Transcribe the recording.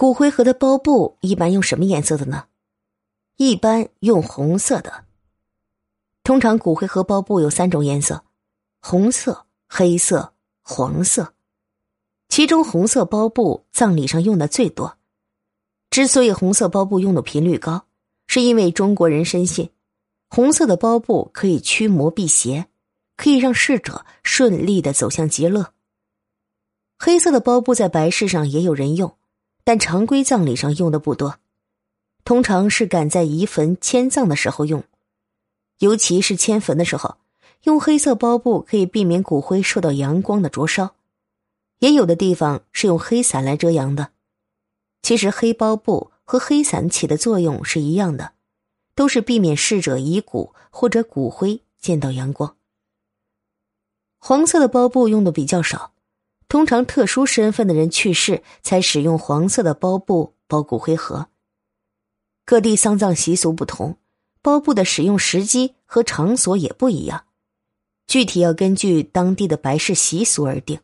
骨灰盒的包布一般用什么颜色的呢？一般用红色的。通常骨灰盒包布有三种颜色：红色、黑色、黄色。其中红色包布葬礼上用的最多。之所以红色包布用的频率高，是因为中国人深信，红色的包布可以驱魔辟邪，可以让逝者顺利的走向极乐。黑色的包布在白事上也有人用。但常规葬礼上用的不多，通常是赶在移坟迁葬的时候用，尤其是迁坟的时候，用黑色包布可以避免骨灰受到阳光的灼烧。也有的地方是用黑伞来遮阳的。其实黑包布和黑伞起的作用是一样的，都是避免逝者遗骨或者骨灰见到阳光。黄色的包布用的比较少。通常特殊身份的人去世才使用黄色的包布包骨灰盒。各地丧葬习俗不同，包布的使用时机和场所也不一样，具体要根据当地的白事习俗而定。